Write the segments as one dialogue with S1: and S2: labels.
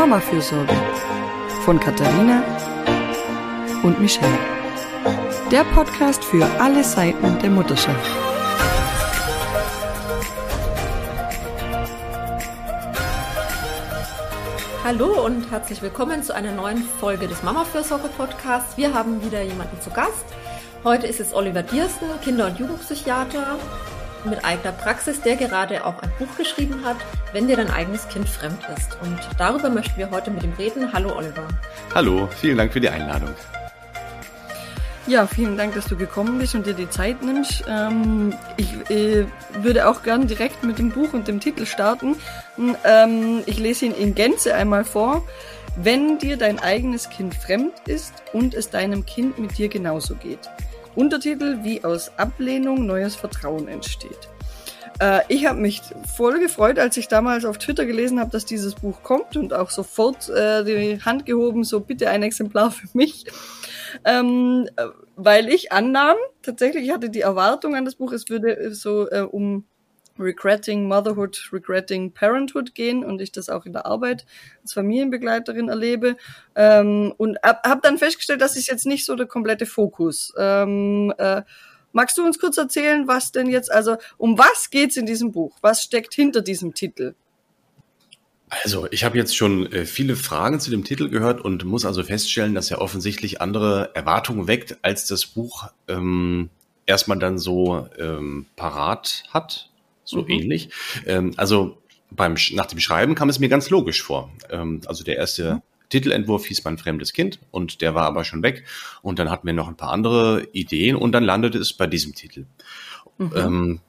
S1: Mama-Fürsorge von Katharina und Michelle. Der Podcast für alle Seiten der Mutterschaft.
S2: Hallo und herzlich willkommen zu einer neuen Folge des Mama-Fürsorge-Podcasts. Wir haben wieder jemanden zu Gast. Heute ist es Oliver Diersten, Kinder- und Jugendpsychiater mit eigener Praxis, der gerade auch ein Buch geschrieben hat, wenn dir dein eigenes Kind fremd ist. Und darüber möchten wir heute mit ihm reden. Hallo Oliver.
S3: Hallo, vielen Dank für die Einladung.
S1: Ja, vielen Dank, dass du gekommen bist und dir die Zeit nimmst. Ähm, ich äh, würde auch gern direkt mit dem Buch und dem Titel starten. Ähm, ich lese ihn in Gänze einmal vor. Wenn dir dein eigenes Kind fremd ist und es deinem Kind mit dir genauso geht. Untertitel Wie aus Ablehnung neues Vertrauen entsteht. Äh, ich habe mich voll gefreut, als ich damals auf Twitter gelesen habe, dass dieses Buch kommt und auch sofort äh, die Hand gehoben, so bitte ein Exemplar für mich. Ähm, weil ich annahm, tatsächlich, ich hatte die Erwartung an das Buch, es würde so äh, um Regretting Motherhood, Regretting Parenthood gehen und ich das auch in der Arbeit als Familienbegleiterin erlebe. Ähm, und habe hab dann festgestellt, das ist jetzt nicht so der komplette Fokus. Ähm, äh, magst du uns kurz erzählen, was denn jetzt, also um was geht's in diesem Buch? Was steckt hinter diesem Titel?
S3: Also, ich habe jetzt schon äh, viele Fragen zu dem Titel gehört und muss also feststellen, dass er offensichtlich andere Erwartungen weckt, als das Buch ähm, erstmal dann so ähm, parat hat so mhm. ähnlich. Ähm, also beim, nach dem Schreiben kam es mir ganz logisch vor. Ähm, also der erste mhm. Titelentwurf hieß mein fremdes Kind und der war aber schon weg. Und dann hatten wir noch ein paar andere Ideen und dann landete es bei diesem Titel. Mhm. Ähm,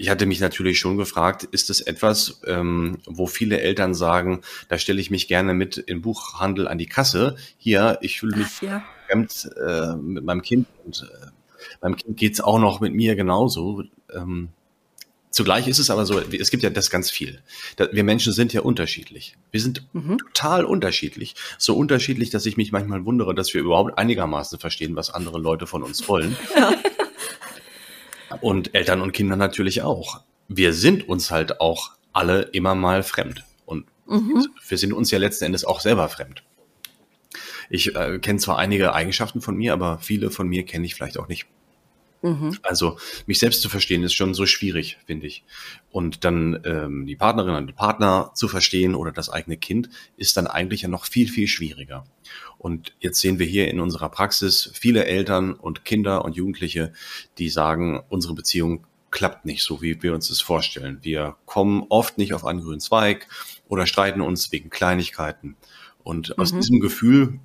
S3: ich hatte mich natürlich schon gefragt, ist es etwas, ähm, wo viele Eltern sagen, da stelle ich mich gerne mit im Buchhandel an die Kasse. Hier, ich fühle mich Ach, ja. fremd äh, mit meinem Kind und äh, beim Kind geht's auch noch mit mir genauso. Ähm, Zugleich ist es aber so, es gibt ja das ganz viel. Wir Menschen sind ja unterschiedlich. Wir sind mhm. total unterschiedlich. So unterschiedlich, dass ich mich manchmal wundere, dass wir überhaupt einigermaßen verstehen, was andere Leute von uns wollen. Ja. Und Eltern und Kinder natürlich auch. Wir sind uns halt auch alle immer mal fremd. Und mhm. wir sind uns ja letzten Endes auch selber fremd. Ich äh, kenne zwar einige Eigenschaften von mir, aber viele von mir kenne ich vielleicht auch nicht. Mhm. Also mich selbst zu verstehen ist schon so schwierig, finde ich. Und dann ähm, die Partnerin und den Partner zu verstehen oder das eigene Kind ist dann eigentlich ja noch viel, viel schwieriger. Und jetzt sehen wir hier in unserer Praxis viele Eltern und Kinder und Jugendliche, die sagen, unsere Beziehung klappt nicht so, wie wir uns das vorstellen. Wir kommen oft nicht auf einen grünen Zweig oder streiten uns wegen Kleinigkeiten. Und aus mhm. diesem Gefühl,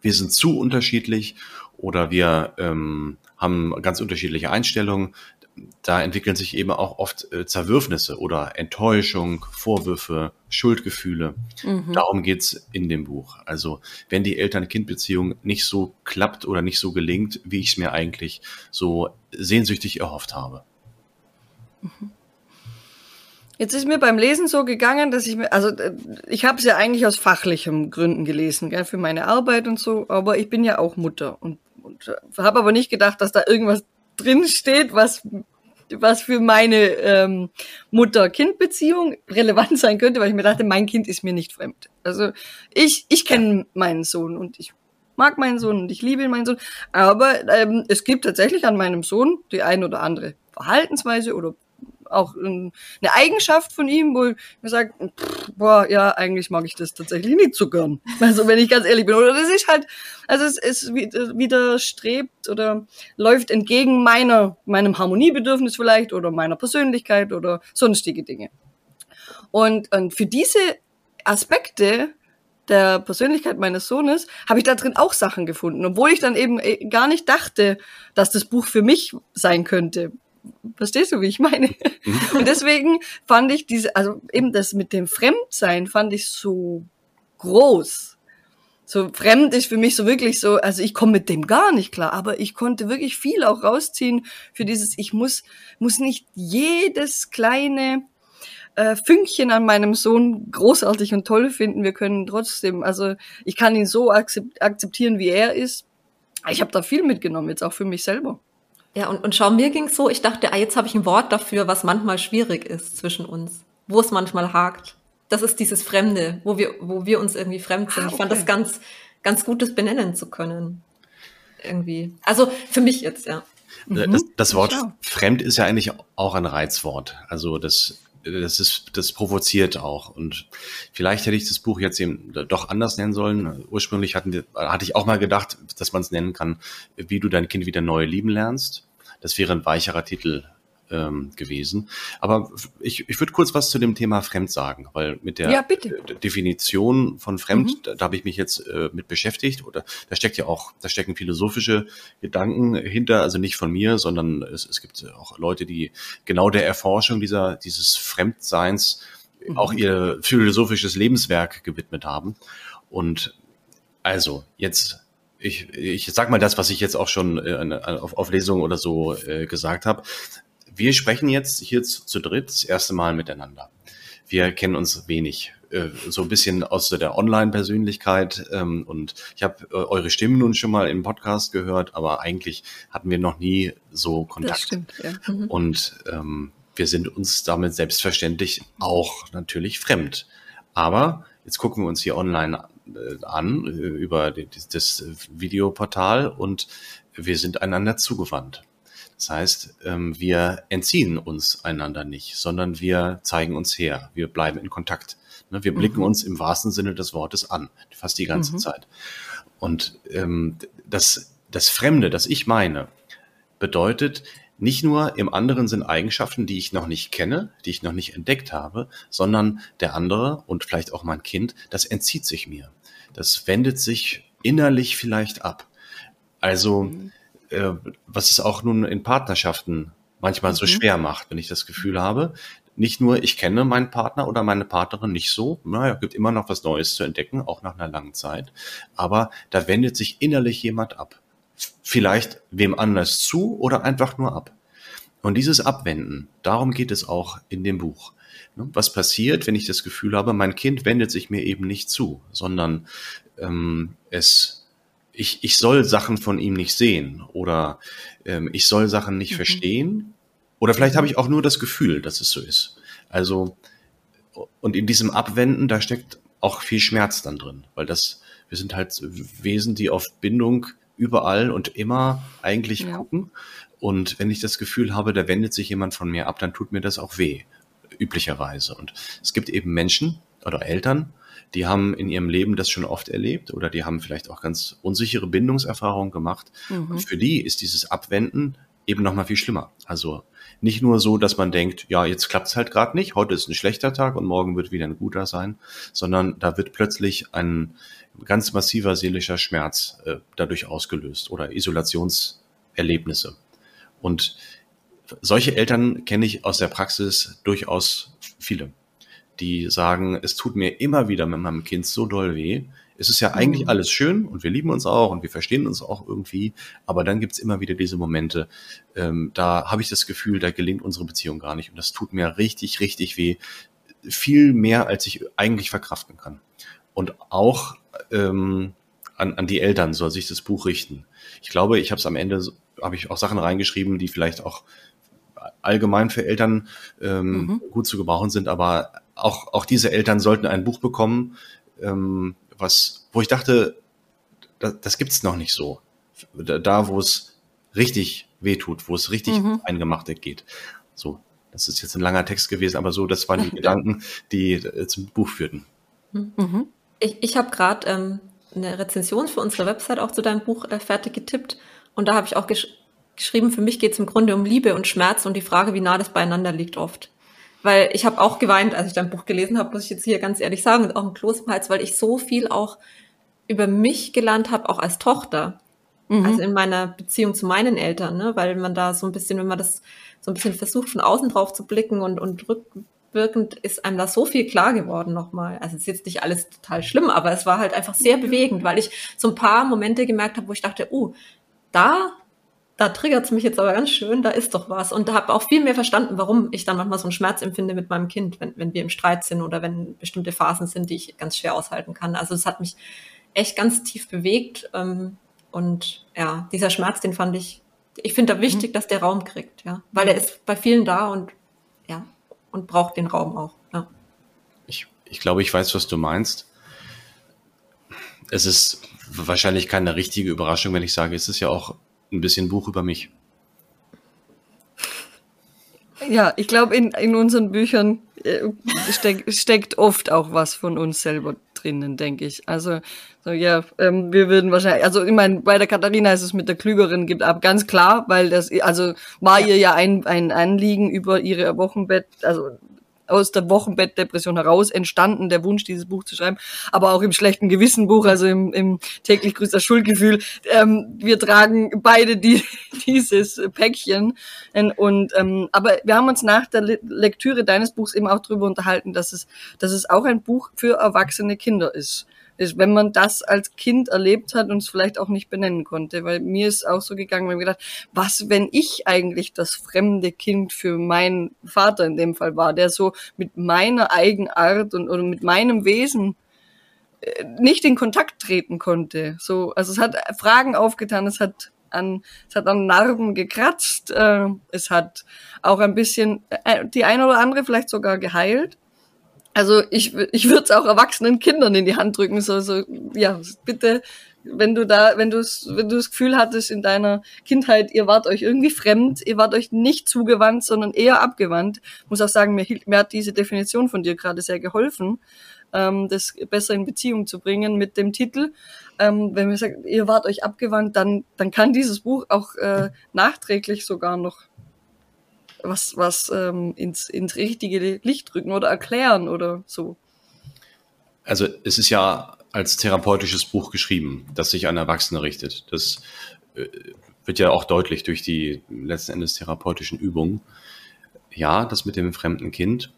S3: wir sind zu unterschiedlich oder wir ähm, haben ganz unterschiedliche Einstellungen. Da entwickeln sich eben auch oft äh, Zerwürfnisse oder Enttäuschung, Vorwürfe, Schuldgefühle. Mhm. Darum geht's in dem Buch. Also wenn die Eltern-Kind-Beziehung nicht so klappt oder nicht so gelingt, wie ich es mir eigentlich so sehnsüchtig erhofft habe.
S1: Mhm. Jetzt ist mir beim Lesen so gegangen, dass ich mir, also äh, ich habe es ja eigentlich aus fachlichen Gründen gelesen, gell, für meine Arbeit und so, aber ich bin ja auch Mutter und und habe aber nicht gedacht, dass da irgendwas drin steht, was was für meine ähm, Mutter-Kind-Beziehung relevant sein könnte, weil ich mir dachte, mein Kind ist mir nicht fremd. Also ich ich kenne meinen Sohn und ich mag meinen Sohn und ich liebe meinen Sohn, aber ähm, es gibt tatsächlich an meinem Sohn die ein oder andere Verhaltensweise oder auch eine Eigenschaft von ihm, wo ich mir sage, boah, ja, eigentlich mag ich das tatsächlich nicht so gern. Also wenn ich ganz ehrlich bin. Oder das ist halt, also es, es widerstrebt oder läuft entgegen meiner, meinem Harmoniebedürfnis vielleicht oder meiner Persönlichkeit oder sonstige Dinge. Und, und für diese Aspekte der Persönlichkeit meines Sohnes habe ich da drin auch Sachen gefunden, obwohl ich dann eben äh, gar nicht dachte, dass das Buch für mich sein könnte. Verstehst du, wie ich meine? Mhm. Und deswegen fand ich diese, also eben das mit dem Fremdsein fand ich so groß. So fremd ist für mich so wirklich so, also ich komme mit dem gar nicht klar, aber ich konnte wirklich viel auch rausziehen für dieses, ich muss, muss nicht jedes kleine äh, Fünkchen an meinem Sohn großartig und toll finden. Wir können trotzdem, also ich kann ihn so akzeptieren, wie er ist. Ich habe da viel mitgenommen, jetzt auch für mich selber.
S2: Ja, und, und schau, mir ging's so, ich dachte, ah, jetzt habe ich ein Wort dafür, was manchmal schwierig ist zwischen uns, wo es manchmal hakt. das ist dieses Fremde, wo wir, wo wir uns irgendwie fremd sind. Ah, okay. Ich fand das ganz, ganz gut, das benennen zu können. Irgendwie. Also für mich jetzt, ja.
S3: Äh, das, mhm. das Wort Klar. fremd ist ja eigentlich auch ein Reizwort. Also das, das ist, das provoziert auch. Und vielleicht hätte ich das Buch jetzt eben doch anders nennen sollen. Ursprünglich hatten wir, hatte ich auch mal gedacht, dass man es nennen kann, wie du dein Kind wieder neu lieben lernst. Das wäre ein weicherer Titel ähm, gewesen. Aber ich, ich würde kurz was zu dem Thema Fremd sagen, weil mit der
S1: ja,
S3: Definition von Fremd, mhm. da, da habe ich mich jetzt äh, mit beschäftigt. Oder da steckt ja auch, da stecken philosophische Gedanken hinter, also nicht von mir, sondern es, es gibt auch Leute, die genau der Erforschung dieser, dieses Fremdseins mhm. auch ihr philosophisches Lebenswerk gewidmet haben. Und also jetzt ich, ich sag mal das, was ich jetzt auch schon äh, auf, auf Lesungen oder so äh, gesagt habe. Wir sprechen jetzt hier zu, zu dritt das erste Mal miteinander. Wir kennen uns wenig, äh, so ein bisschen aus der Online-Persönlichkeit ähm, und ich habe äh, eure Stimmen nun schon mal im Podcast gehört, aber eigentlich hatten wir noch nie so Kontakt. Das stimmt, ja. Mhm. Und ähm, wir sind uns damit selbstverständlich auch natürlich fremd. Aber jetzt gucken wir uns hier online äh, an über das Videoportal und wir sind einander zugewandt. Das heißt, ähm, wir entziehen uns einander nicht, sondern wir zeigen uns her. Wir bleiben in Kontakt. Ne, wir blicken mhm. uns im wahrsten Sinne des Wortes an, fast die ganze mhm. Zeit. Und ähm, das, das Fremde, das ich meine, bedeutet nicht nur im anderen sind Eigenschaften, die ich noch nicht kenne, die ich noch nicht entdeckt habe, sondern der andere und vielleicht auch mein Kind, das entzieht sich mir. Das wendet sich innerlich vielleicht ab. Also mhm äh, was es auch nun in Partnerschaften manchmal mhm. so schwer macht, wenn ich das Gefühl habe, nicht nur ich kenne meinen Partner oder meine Partnerin nicht so, naja, gibt immer noch was Neues zu entdecken, auch nach einer langen Zeit, aber da wendet sich innerlich jemand ab. Vielleicht wem anders zu oder einfach nur ab. Und dieses Abwenden, darum geht es auch in dem Buch. Ne, was passiert, wenn ich das Gefühl habe, mein Kind wendet sich mir eben nicht zu, sondern ähm, es ich, ich soll Sachen von ihm nicht sehen oder ähm, ich soll Sachen nicht mhm. verstehen. Oder vielleicht habe ich auch nur das Gefühl, dass es so ist. Also, und in diesem Abwenden, da steckt auch viel Schmerz dann drin, weil das, wir sind halt Wesen, die auf Bindung überall und immer eigentlich ja. gucken. Und wenn ich das Gefühl habe, da wendet sich jemand von mir ab, dann tut mir das auch weh, üblicherweise. Und es gibt eben Menschen oder Eltern, die haben in ihrem Leben das schon oft erlebt oder die haben vielleicht auch ganz unsichere Bindungserfahrungen gemacht. Mhm. Und für die ist dieses Abwenden eben noch mal viel schlimmer. Also nicht nur so, dass man denkt, ja, jetzt klappt's halt gerade nicht, heute ist ein schlechter Tag und morgen wird wieder ein guter sein, sondern da wird plötzlich ein ganz massiver seelischer Schmerz äh, dadurch ausgelöst oder Isolationserlebnisse. Und solche Eltern kenne ich aus der Praxis durchaus viele die sagen, es tut mir immer wieder mit meinem Kind so doll weh. Es ist ja eigentlich mhm. alles schön und wir lieben uns auch und wir verstehen uns auch irgendwie, aber dann gibt's immer wieder diese Momente, ähm, da habe ich das Gefühl, da gelingt unsere Beziehung gar nicht und das tut mir richtig, richtig weh. Viel mehr, als ich eigentlich verkraften kann. Und auch ähm, an, an die Eltern soll sich das Buch richten. Ich glaube, ich habe es am Ende, habe ich auch Sachen reingeschrieben, die vielleicht auch allgemein für Eltern ähm, mhm. gut zu gebrauchen sind, aber auch, auch diese Eltern sollten ein Buch bekommen, ähm, was, wo ich dachte, da, das gibt's noch nicht so. Da, da wo es richtig wehtut, wo es richtig mhm. eingemachte geht. So, das ist jetzt ein langer Text gewesen, aber so, das waren die Gedanken, die äh, zum Buch führten.
S2: Mhm. Ich, ich habe gerade ähm, eine Rezension für unsere Website auch zu deinem Buch äh, fertig getippt und da habe ich auch gesch geschrieben, für mich geht es im Grunde um Liebe und Schmerz und die Frage, wie nah das beieinander liegt oft. Weil ich habe auch geweint, als ich dein Buch gelesen habe, muss ich jetzt hier ganz ehrlich sagen, und auch ein Kloß im Hals, weil ich so viel auch über mich gelernt habe, auch als Tochter. Mhm. Also in meiner Beziehung zu meinen Eltern, ne? weil man da so ein bisschen, wenn man das so ein bisschen versucht, von außen drauf zu blicken und, und rückwirkend ist einem da so viel klar geworden nochmal. Also es ist jetzt nicht alles total schlimm, aber es war halt einfach sehr bewegend, weil ich so ein paar Momente gemerkt habe, wo ich dachte, uh, da da triggert es mich jetzt aber ganz schön, da ist doch was. Und da habe auch viel mehr verstanden, warum ich dann manchmal so einen Schmerz empfinde mit meinem Kind, wenn, wenn wir im Streit sind oder wenn bestimmte Phasen sind, die ich ganz schwer aushalten kann. Also es hat mich echt ganz tief bewegt. Ähm, und ja, dieser Schmerz, den fand ich, ich finde da wichtig, mhm. dass der Raum kriegt, ja. Weil er ist bei vielen da und ja, und braucht den Raum auch. Ja.
S3: Ich, ich glaube, ich weiß, was du meinst. Es ist wahrscheinlich keine richtige Überraschung, wenn ich sage, es ist ja auch ein bisschen Buch über mich.
S1: Ja, ich glaube, in, in unseren Büchern äh, steck, steckt oft auch was von uns selber drinnen, denke ich. Also, so, ja, ähm, wir würden wahrscheinlich, also ich meine, bei der Katharina ist es mit der Klügeren gibt ab, ganz klar, weil das, also war ja. ihr ja ein, ein Anliegen über ihre Wochenbett, also aus der Wochenbettdepression heraus entstanden, der Wunsch, dieses Buch zu schreiben, aber auch im schlechten Gewissenbuch, also im, im täglich grüßt das Schuldgefühl. Ähm, wir tragen beide die, dieses Päckchen. Und ähm, aber wir haben uns nach der Lektüre deines Buchs eben auch darüber unterhalten, dass es, dass es auch ein Buch für erwachsene Kinder ist ist, wenn man das als Kind erlebt hat und es vielleicht auch nicht benennen konnte. Weil mir ist auch so gegangen, wenn ich gedacht, was, wenn ich eigentlich das fremde Kind für meinen Vater in dem Fall war, der so mit meiner Eigenart und oder mit meinem Wesen äh, nicht in Kontakt treten konnte. So, also es hat Fragen aufgetan, es hat an, es hat an Narben gekratzt, äh, es hat auch ein bisschen äh, die eine oder andere vielleicht sogar geheilt. Also ich, ich würde es auch erwachsenen Kindern in die Hand drücken. So, so, ja, bitte, wenn du da, wenn du wenn du das Gefühl hattest in deiner Kindheit, ihr wart euch irgendwie fremd, ihr wart euch nicht zugewandt, sondern eher abgewandt. Muss auch sagen, mir, mir hat diese Definition von dir gerade sehr geholfen, ähm, das besser in Beziehung zu bringen mit dem Titel. Ähm, wenn wir sagen, ihr wart euch abgewandt, dann, dann kann dieses Buch auch äh, nachträglich sogar noch was, was ähm, ins, ins richtige Licht drücken oder erklären oder so.
S3: Also es ist ja als therapeutisches Buch geschrieben, das sich an Erwachsene richtet. Das äh, wird ja auch deutlich durch die letzten Endes therapeutischen Übungen. Ja, das mit dem fremden Kind,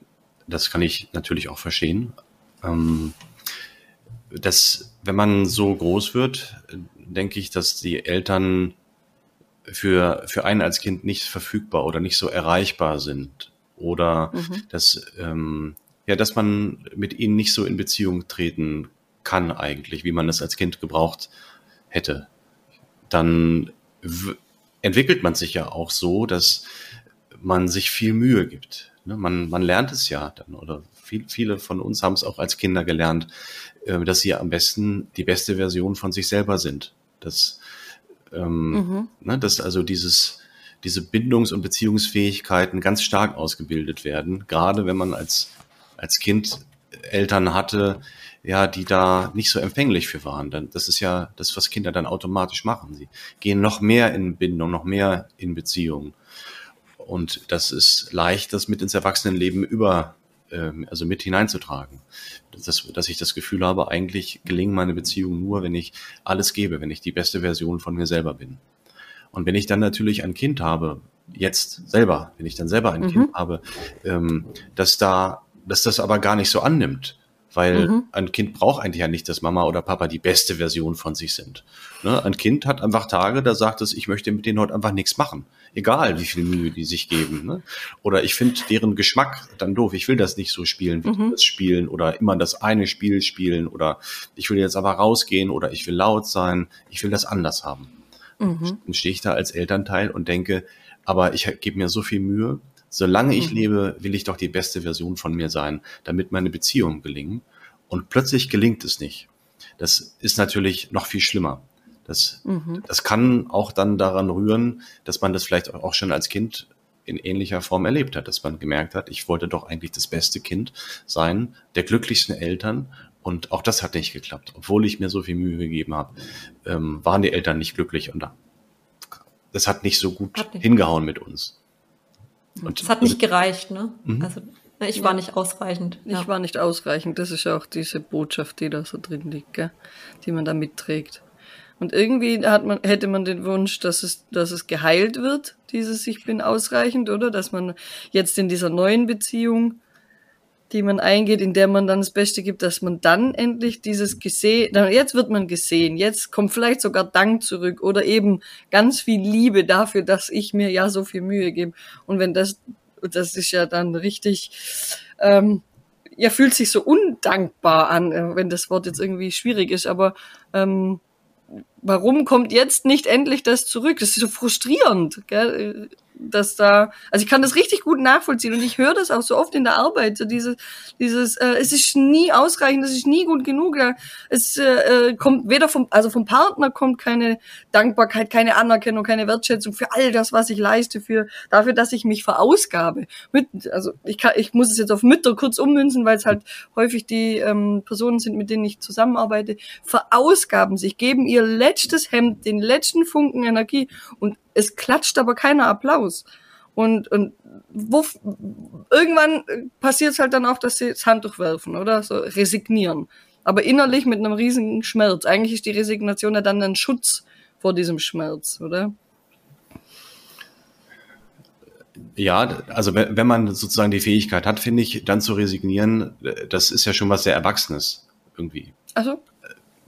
S3: das kann ich natürlich auch verstehen. Ähm, dass, wenn man so groß wird, denke ich, dass die Eltern für, für einen als Kind nicht verfügbar oder nicht so erreichbar sind. Oder mhm. dass, ähm, ja, dass man mit ihnen nicht so in Beziehung treten kann eigentlich, wie man es als Kind gebraucht hätte. Dann entwickelt man sich ja auch so, dass man sich viel Mühe gibt. Ne? Man, man lernt es ja dann oder viel, viele von uns haben es auch als Kinder gelernt, äh, dass sie am besten die beste Version von sich selber sind. Das ähm, mhm. ne, dass also dieses, diese Bindungs- und Beziehungsfähigkeiten ganz stark ausgebildet werden, gerade wenn man als, als Kind Eltern hatte, ja, die da nicht so empfänglich für waren. Dann, das ist ja das, was Kinder dann automatisch machen. Sie gehen noch mehr in Bindung, noch mehr in Beziehung. Und das ist leicht, das mit ins Erwachsenenleben über, also mit hineinzutragen. Dass, dass ich das Gefühl habe, eigentlich gelingen meine Beziehungen nur, wenn ich alles gebe, wenn ich die beste Version von mir selber bin. Und wenn ich dann natürlich ein Kind habe, jetzt selber, wenn ich dann selber ein mhm. Kind habe, ähm, dass da, dass das aber gar nicht so annimmt, weil mhm. ein Kind braucht eigentlich ja nicht, dass Mama oder Papa die beste Version von sich sind. Ne? Ein Kind hat einfach Tage, da sagt es, ich möchte mit denen heute einfach nichts machen. Egal, wie viel Mühe die sich geben. Ne? Oder ich finde deren Geschmack dann doof. Ich will das nicht so spielen, wie mhm. die das spielen. Oder immer das eine Spiel spielen. Oder ich will jetzt aber rausgehen. Oder ich will laut sein. Ich will das anders haben. Mhm. Dann stehe ich da als Elternteil und denke, aber ich gebe mir so viel Mühe, Solange ich mhm. lebe, will ich doch die beste Version von mir sein, damit meine Beziehungen gelingen. Und plötzlich gelingt es nicht. Das ist natürlich noch viel schlimmer. Das, mhm. das kann auch dann daran rühren, dass man das vielleicht auch schon als Kind in ähnlicher Form erlebt hat, dass man gemerkt hat, ich wollte doch eigentlich das beste Kind sein, der glücklichsten Eltern. Und auch das hat nicht geklappt. Obwohl ich mir so viel Mühe gegeben habe, ähm, waren die Eltern nicht glücklich und das hat nicht so gut nicht. hingehauen mit uns.
S2: Und es hat nicht gereicht, ne? Mhm. Also ich war nicht ausreichend.
S1: Ich war nicht ausreichend. Das ist ja auch diese Botschaft, die da so drin liegt, gell? die man da mitträgt. Und irgendwie hat man, hätte man den Wunsch, dass es, dass es geheilt wird, dieses Ich bin ausreichend, oder? Dass man jetzt in dieser neuen Beziehung die man eingeht, in der man dann das Beste gibt, dass man dann endlich dieses gesehen, jetzt wird man gesehen, jetzt kommt vielleicht sogar Dank zurück oder eben ganz viel Liebe dafür, dass ich mir ja so viel Mühe gebe. Und wenn das, das ist ja dann richtig, ähm, ja, fühlt sich so undankbar an, äh, wenn das Wort jetzt irgendwie schwierig ist, aber ähm, warum kommt jetzt nicht endlich das zurück? Das ist so frustrierend. Gell? Dass da, also ich kann das richtig gut nachvollziehen und ich höre das auch so oft in der Arbeit, so dieses, dieses, äh, es ist nie ausreichend, es ist nie gut genug, ja. es äh, kommt weder vom, also vom Partner kommt keine Dankbarkeit, keine Anerkennung, keine Wertschätzung für all das, was ich leiste, für dafür, dass ich mich verausgabe. Mit, also ich kann, ich muss es jetzt auf Mütter kurz ummünzen, weil es halt häufig die ähm, Personen sind, mit denen ich zusammenarbeite, verausgaben sich, geben ihr letztes Hemd, den letzten Funken Energie und es klatscht aber keiner Applaus. Und, und wo, irgendwann passiert es halt dann auch, dass sie das Handtuch werfen, oder? So resignieren. Aber innerlich mit einem riesigen Schmerz. Eigentlich ist die Resignation ja dann ein Schutz vor diesem Schmerz, oder?
S3: Ja, also wenn man sozusagen die Fähigkeit hat, finde ich, dann zu resignieren, das ist ja schon was sehr Erwachsenes irgendwie.
S1: Also?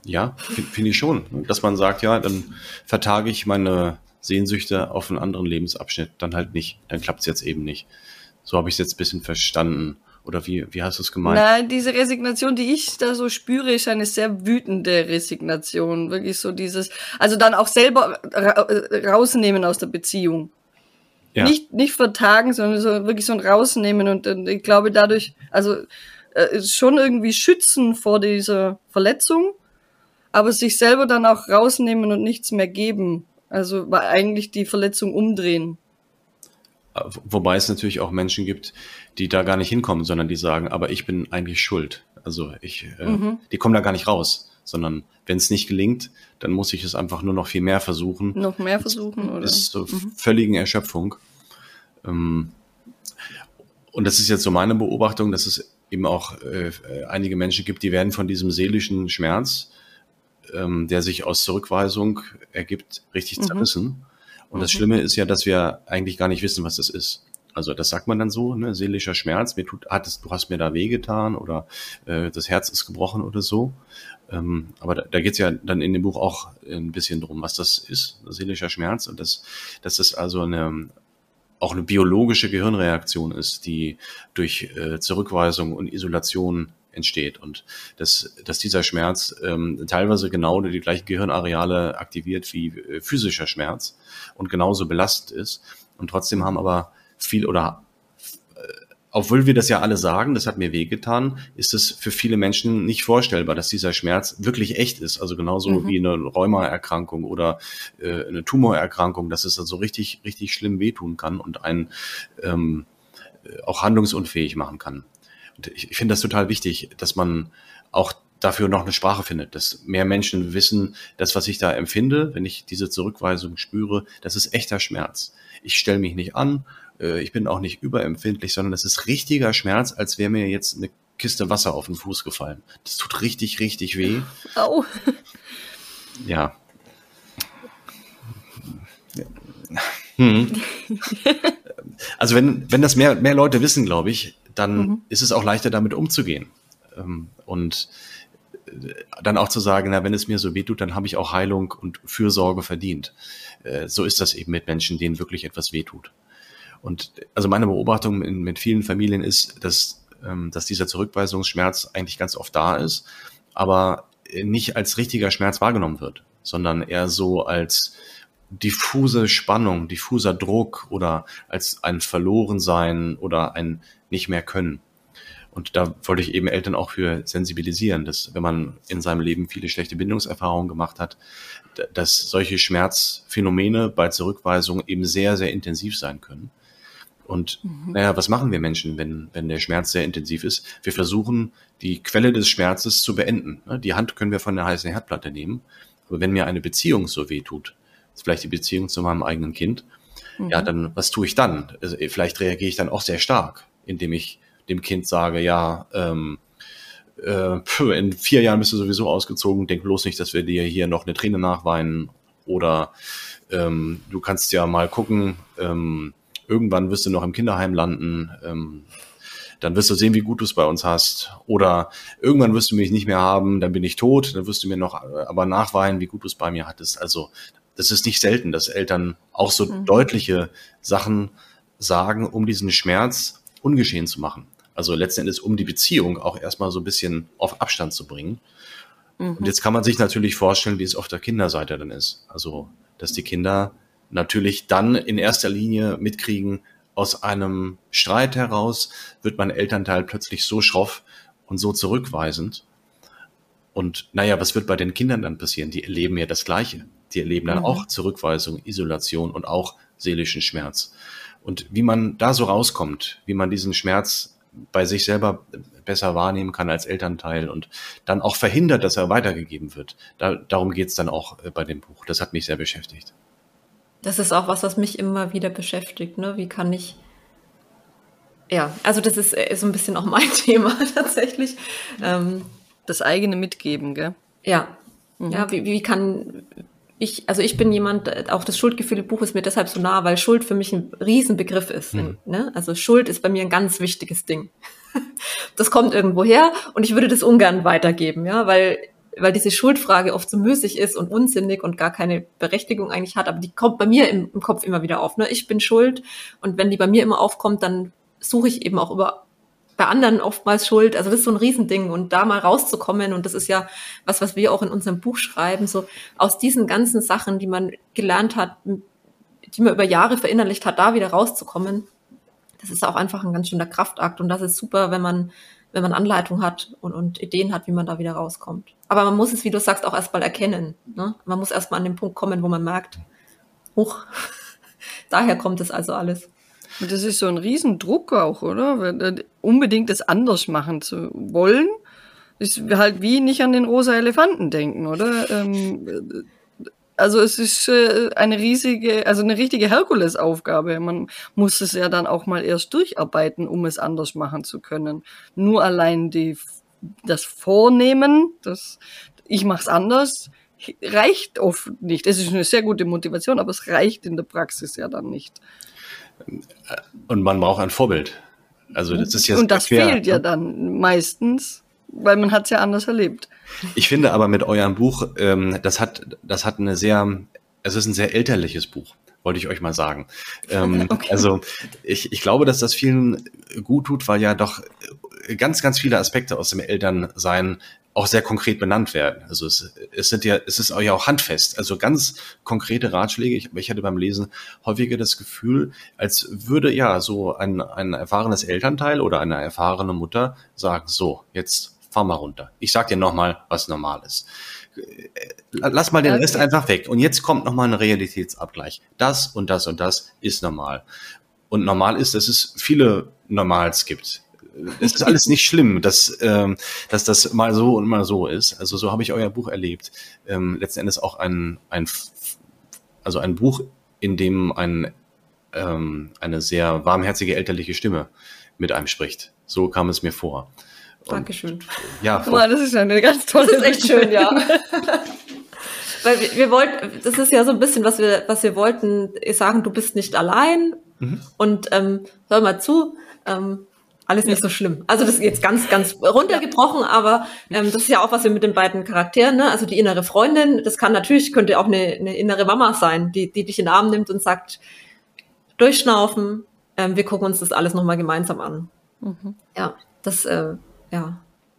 S3: Ja, finde ich schon. Dass man sagt, ja, dann vertage ich meine Sehnsüchte auf einen anderen Lebensabschnitt, dann halt nicht. Dann klappt es jetzt eben nicht. So habe ich es jetzt ein bisschen verstanden. Oder wie, wie hast du es gemeint?
S1: Na, diese Resignation, die ich da so spüre, ist eine sehr wütende Resignation. Wirklich so dieses, also dann auch selber ra äh, rausnehmen aus der Beziehung. Ja. Nicht, nicht vertagen, sondern so wirklich so ein rausnehmen und, und ich glaube dadurch, also äh, schon irgendwie schützen vor dieser Verletzung, aber sich selber dann auch rausnehmen und nichts mehr geben. Also war eigentlich die Verletzung umdrehen.
S3: Wobei es natürlich auch Menschen gibt, die da gar nicht hinkommen, sondern die sagen, aber ich bin eigentlich schuld. Also ich, äh, mhm. die kommen da gar nicht raus, sondern wenn es nicht gelingt, dann muss ich es einfach nur noch viel mehr versuchen.
S1: Noch mehr versuchen, oder?
S3: Ist so mhm. völligen Erschöpfung. Ähm, und das ist jetzt so meine Beobachtung, dass es eben auch äh, einige Menschen gibt, die werden von diesem seelischen Schmerz ähm, der sich aus Zurückweisung ergibt, richtig mhm. zerrissen. Und mhm. das Schlimme ist ja, dass wir eigentlich gar nicht wissen, was das ist. Also das sagt man dann so, ne, seelischer Schmerz, mir tut, hat es, du hast mir da wehgetan oder äh, das Herz ist gebrochen oder so. Ähm, aber da, da geht es ja dann in dem Buch auch ein bisschen drum, was das ist, seelischer Schmerz und das, dass das also eine auch eine biologische Gehirnreaktion ist, die durch äh, Zurückweisung und Isolation entsteht und dass, dass dieser Schmerz ähm, teilweise genau die gleichen Gehirnareale aktiviert wie äh, physischer Schmerz und genauso belastend ist. Und trotzdem haben aber viel oder äh, obwohl wir das ja alle sagen, das hat mir wehgetan, ist es für viele Menschen nicht vorstellbar, dass dieser Schmerz wirklich echt ist. Also genauso mhm. wie eine Rheumaerkrankung oder äh, eine Tumorerkrankung, dass es also richtig, richtig schlimm wehtun kann und einen ähm, auch handlungsunfähig machen kann. Und ich, ich finde das total wichtig, dass man auch dafür noch eine Sprache findet, dass mehr Menschen wissen, das, was ich da empfinde, wenn ich diese Zurückweisung spüre, das ist echter Schmerz. Ich stelle mich nicht an, äh, ich bin auch nicht überempfindlich, sondern das ist richtiger Schmerz, als wäre mir jetzt eine Kiste Wasser auf den Fuß gefallen. Das tut richtig, richtig weh.
S1: Au.
S3: Ja. Hm. Also wenn, wenn das mehr, mehr Leute wissen, glaube ich, dann mhm. ist es auch leichter damit umzugehen. Ähm, und äh, dann auch zu sagen, na, wenn es mir so weh tut, dann habe ich auch Heilung und Fürsorge verdient. Äh, so ist das eben mit Menschen, denen wirklich etwas weh tut. Und also meine Beobachtung mit vielen Familien ist, dass, ähm, dass dieser Zurückweisungsschmerz eigentlich ganz oft da ist, aber nicht als richtiger Schmerz wahrgenommen wird, sondern eher so als diffuse Spannung, diffuser Druck oder als ein Verlorensein oder ein nicht mehr können. Und da wollte ich eben Eltern auch für sensibilisieren, dass wenn man in seinem Leben viele schlechte Bindungserfahrungen gemacht hat, dass solche Schmerzphänomene bei Zurückweisung eben sehr, sehr intensiv sein können. Und mhm. naja, was machen wir Menschen, wenn, wenn der Schmerz sehr intensiv ist? Wir versuchen, die Quelle des Schmerzes zu beenden. Ne, die Hand können wir von der heißen Herdplatte nehmen. Aber wenn mir eine Beziehung so weh tut, vielleicht die Beziehung zu meinem eigenen Kind, mhm. ja, dann was tue ich dann? Also, vielleicht reagiere ich dann auch sehr stark indem ich dem Kind sage, ja, ähm, äh, in vier Jahren bist du sowieso ausgezogen, denk bloß nicht, dass wir dir hier noch eine Träne nachweinen oder ähm, du kannst ja mal gucken, ähm, irgendwann wirst du noch im Kinderheim landen, ähm, dann wirst du sehen, wie gut du es bei uns hast. Oder irgendwann wirst du mich nicht mehr haben, dann bin ich tot, dann wirst du mir noch äh, aber nachweinen, wie gut du es bei mir hattest. Also das ist nicht selten, dass Eltern auch so mhm. deutliche Sachen sagen, um diesen Schmerz ungeschehen zu machen. Also letztendlich um die Beziehung auch erstmal so ein bisschen auf Abstand zu bringen. Mhm. Und jetzt kann man sich natürlich vorstellen, wie es auf der Kinderseite dann ist. Also, dass die Kinder natürlich dann in erster Linie mitkriegen, aus einem Streit heraus wird mein Elternteil plötzlich so schroff und so zurückweisend. Und naja, was wird bei den Kindern dann passieren? Die erleben ja das Gleiche. Die erleben dann mhm. auch Zurückweisung, Isolation und auch seelischen Schmerz. Und wie man da so rauskommt, wie man diesen Schmerz bei sich selber besser wahrnehmen kann als Elternteil und dann auch verhindert, dass er weitergegeben wird. Da, darum geht's dann auch äh, bei dem Buch. Das hat mich sehr beschäftigt.
S2: Das ist auch was, was mich immer wieder beschäftigt. Ne? Wie kann ich ja, also das ist, ist so ein bisschen auch mein Thema tatsächlich. Ähm,
S1: das eigene Mitgeben, gell?
S2: Ja. Mhm. Ja, wie, wie kann ich, also ich bin jemand, auch das Schuldgefühle-Buch ist mir deshalb so nah, weil Schuld für mich ein Riesenbegriff ist. Mhm. Ne? Also Schuld ist bei mir ein ganz wichtiges Ding. Das kommt irgendwo her und ich würde das ungern weitergeben, ja, weil weil diese Schuldfrage oft so müßig ist und unsinnig und gar keine Berechtigung eigentlich hat, aber die kommt bei mir im, im Kopf immer wieder auf. Ne? Ich bin schuld und wenn die bei mir immer aufkommt, dann suche ich eben auch über bei anderen oftmals Schuld. Also das ist so ein Riesending und da mal rauszukommen und das ist ja was, was wir auch in unserem Buch schreiben, so aus diesen ganzen Sachen, die man gelernt hat, die man über Jahre verinnerlicht hat, da wieder rauszukommen. Das ist auch einfach ein ganz schöner Kraftakt und das ist super, wenn man wenn man Anleitung hat und, und Ideen hat, wie man da wieder rauskommt. Aber man muss es, wie du sagst, auch erstmal erkennen. Ne? Man muss erstmal an den Punkt kommen, wo man merkt, hoch, daher kommt es also alles.
S1: Und das ist so ein Riesendruck auch, oder? Unbedingt das anders machen zu wollen, ist halt wie nicht an den rosa Elefanten denken, oder? Ähm, also es ist äh, eine riesige, also eine richtige Herkulesaufgabe. Man muss es ja dann auch mal erst durcharbeiten, um es anders machen zu können. Nur allein die, das Vornehmen, das ich mach's anders, reicht oft nicht. Es ist eine sehr gute Motivation, aber es reicht in der Praxis ja dann nicht.
S3: Und man braucht ein Vorbild. Also das ist
S1: ja Und das schwer, fehlt ja ne? dann meistens, weil man hat es ja anders erlebt.
S3: Ich finde aber mit eurem Buch, ähm, das hat, das hat eine sehr, es ist ein sehr elterliches Buch, wollte ich euch mal sagen. Ähm, okay. Also ich, ich glaube, dass das vielen gut tut, weil ja doch ganz, ganz viele Aspekte aus dem Elternsein auch sehr konkret benannt werden. Also es, es sind ja, es ist ja auch handfest. Also ganz konkrete Ratschläge. Ich, ich hatte beim Lesen häufiger das Gefühl, als würde ja so ein, ein erfahrenes Elternteil oder eine erfahrene Mutter sagen, so, jetzt fahr mal runter. Ich sag dir nochmal, was normal ist. Lass mal den Rest einfach weg. Und jetzt kommt nochmal ein Realitätsabgleich. Das und das und das ist normal. Und normal ist, dass es viele Normals gibt es ist alles nicht schlimm, dass, ähm, dass das mal so und mal so ist. Also so habe ich euer Buch erlebt. Ähm, letzten Endes auch ein, ein, also ein Buch, in dem ein, ähm, eine sehr warmherzige elterliche Stimme mit einem spricht. So kam es mir vor.
S2: Und, Dankeschön.
S1: Ja, Boah, das ist eine ganz tolle.
S2: Das ist echt schön, ja. Weil wir, wir wollten, das ist ja so ein bisschen, was wir, was wir wollten, sagen, du bist nicht allein. Mhm. Und ähm, hör mal zu, ähm, alles nicht so schlimm. Also das ist jetzt ganz, ganz runtergebrochen, aber ähm, das ist ja auch was wir mit den beiden Charakteren, ne? Also die innere Freundin, das kann natürlich, könnte auch eine, eine innere Mama sein, die, die dich in den Arm nimmt und sagt, durchschnaufen, ähm, wir gucken uns das alles nochmal gemeinsam an. Mhm. Ja, das, äh, ja.